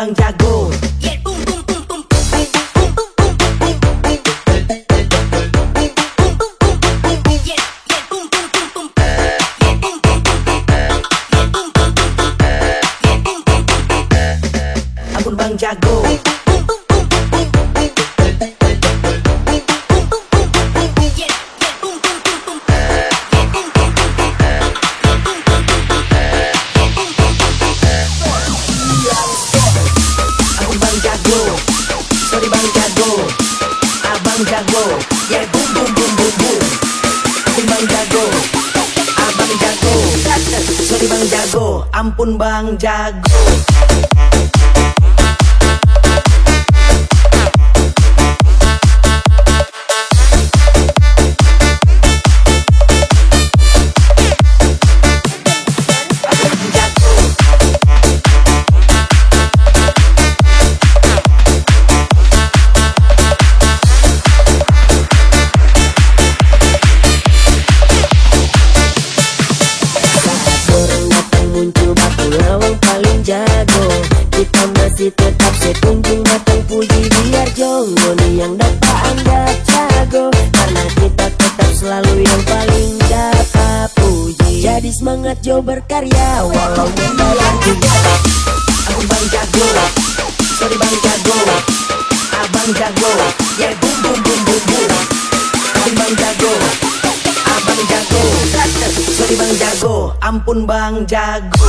Bang Jago. pun Bang Jago. Jo berkarya Walau membayar juga Aku bang jago Sorry bang jago Abang jago Yeah boom boom boom boom boom Aku bang jago Abang jago Sorry bang jago Ampun bang jago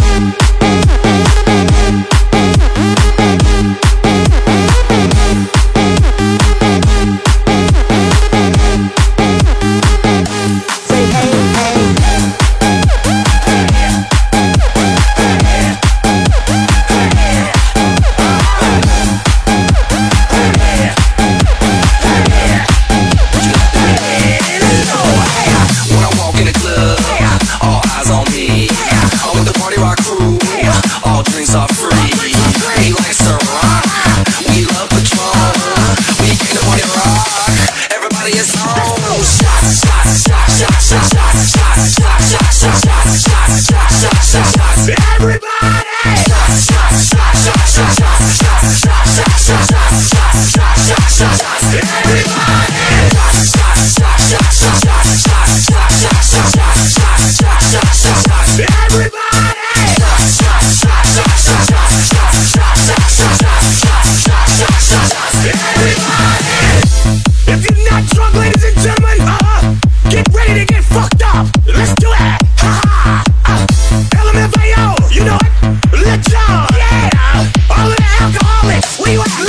what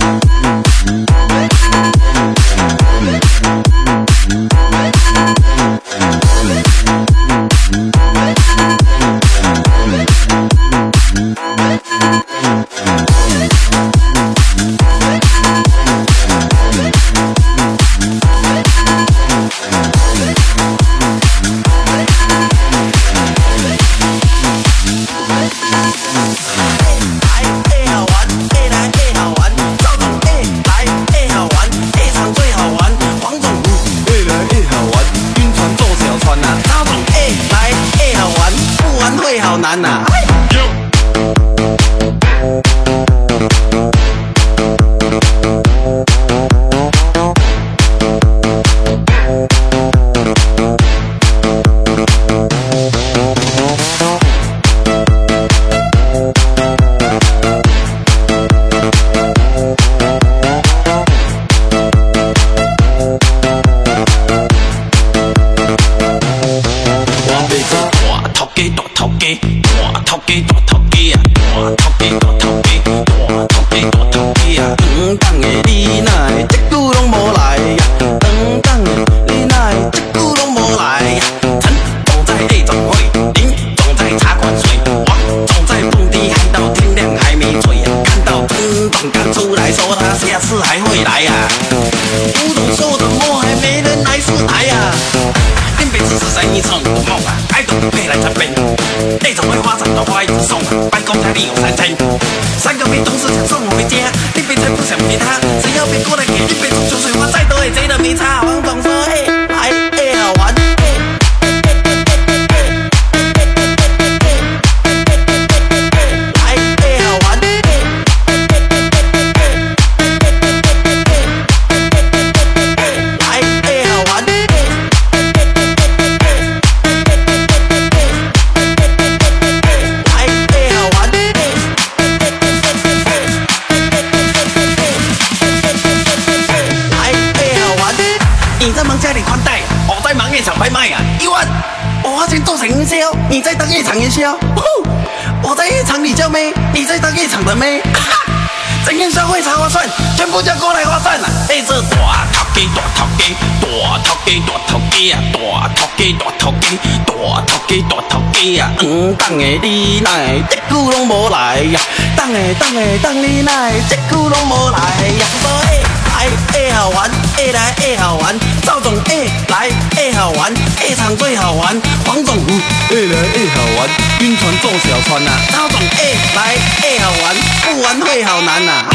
Mm-hmm. 一辈子穷水花，再多也值得 sai. 头鸡，大头鸡，大头鸡啊！嗯，等的你来，这久拢无来呀、啊！的等的等你来，这久拢无来呀、啊！无来，会好玩，会来会好玩，赵总会来会好玩，会场最好玩，黄总会来会好玩，晕船坐小船啊！赵总会来会好玩，不玩会好难呐、啊！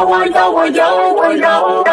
摇啊摇啊摇啊摇。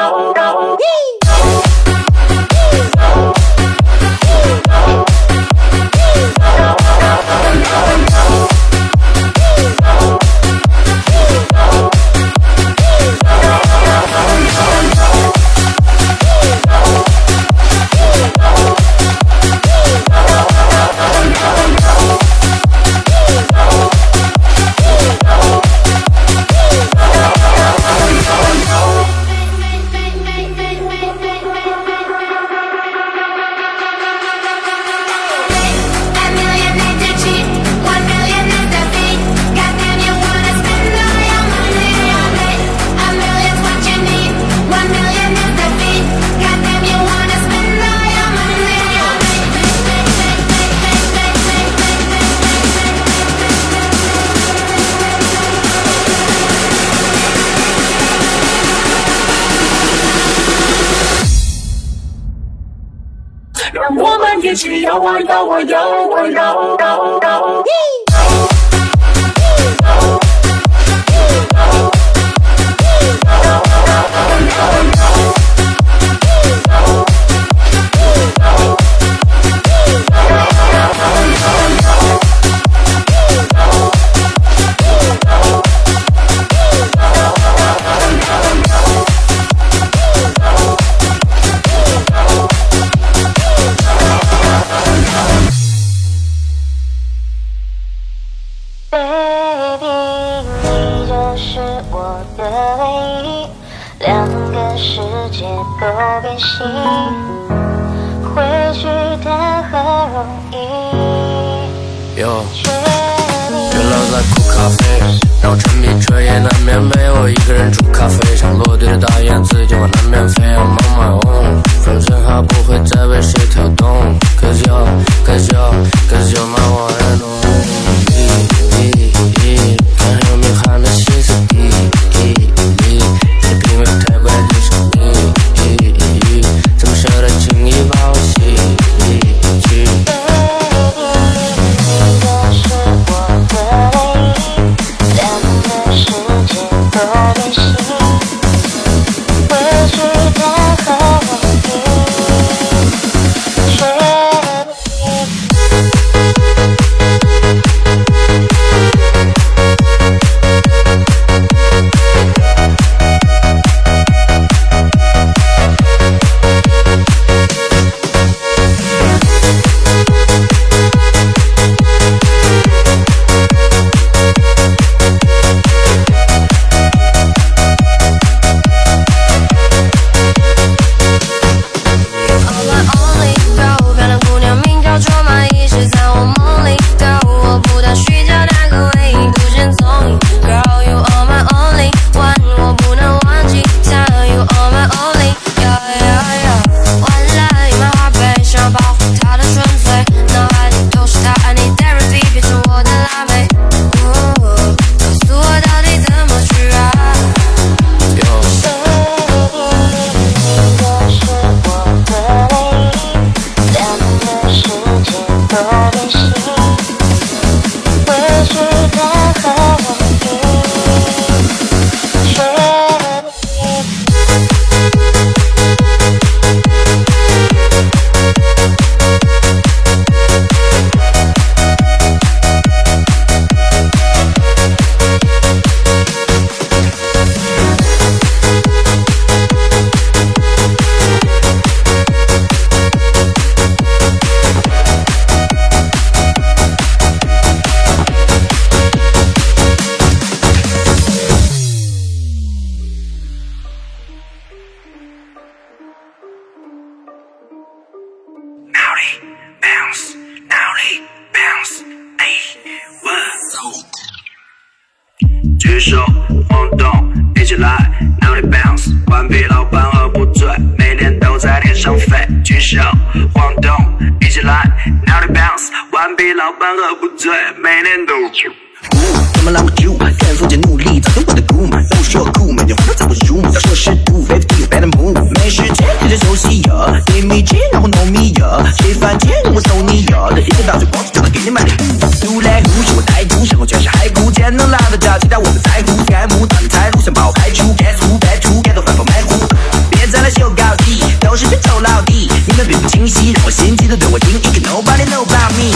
要，其他我不在乎。干木打的菜，路上跑排除。干粗白粗，干到反跑满裤。别再来秀高级，都是些臭老弟。你们并不清晰，让我心急的对我听。一个 nobody know about me。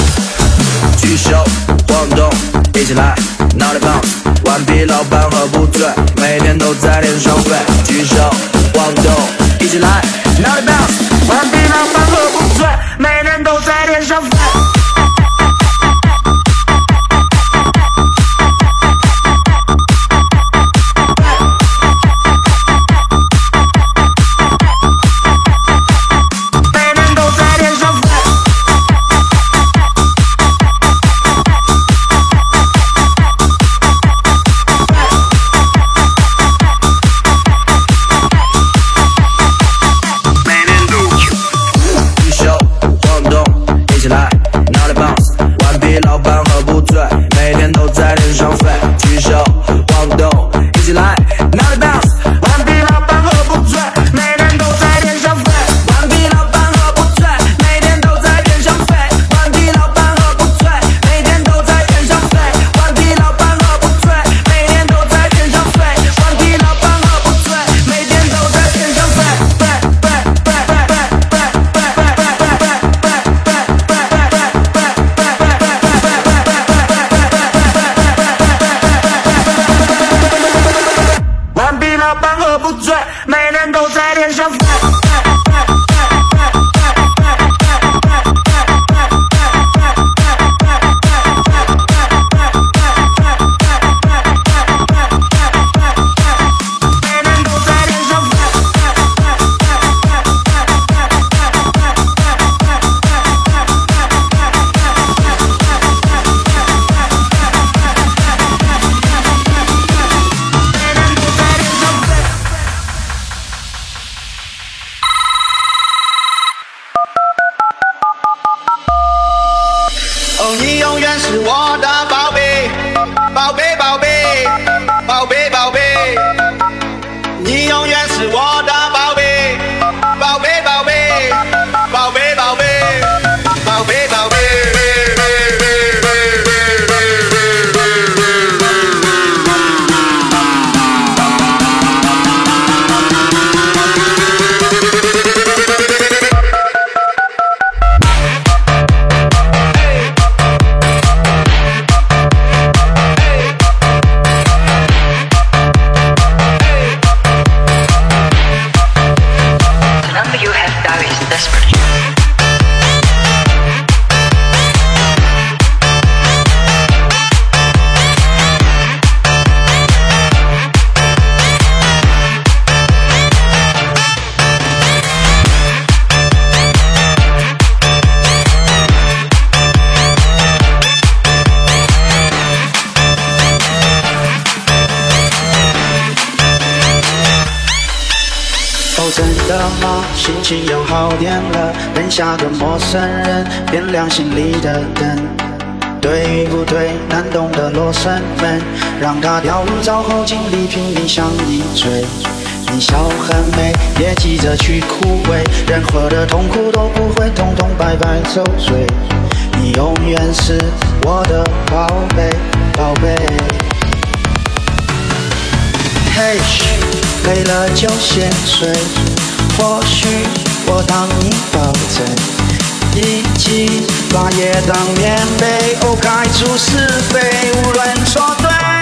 举手，晃动，一起来，脑袋棒，顽皮老板喝不醉，每天都在天上飞。举手。别急着去枯萎，任何的痛苦都不会通通白白受罪。你永远是我的宝贝，宝贝。嘿，累了就先睡，或许我当你的贼。一起把夜当棉被，哦，盖住是非，无论错对。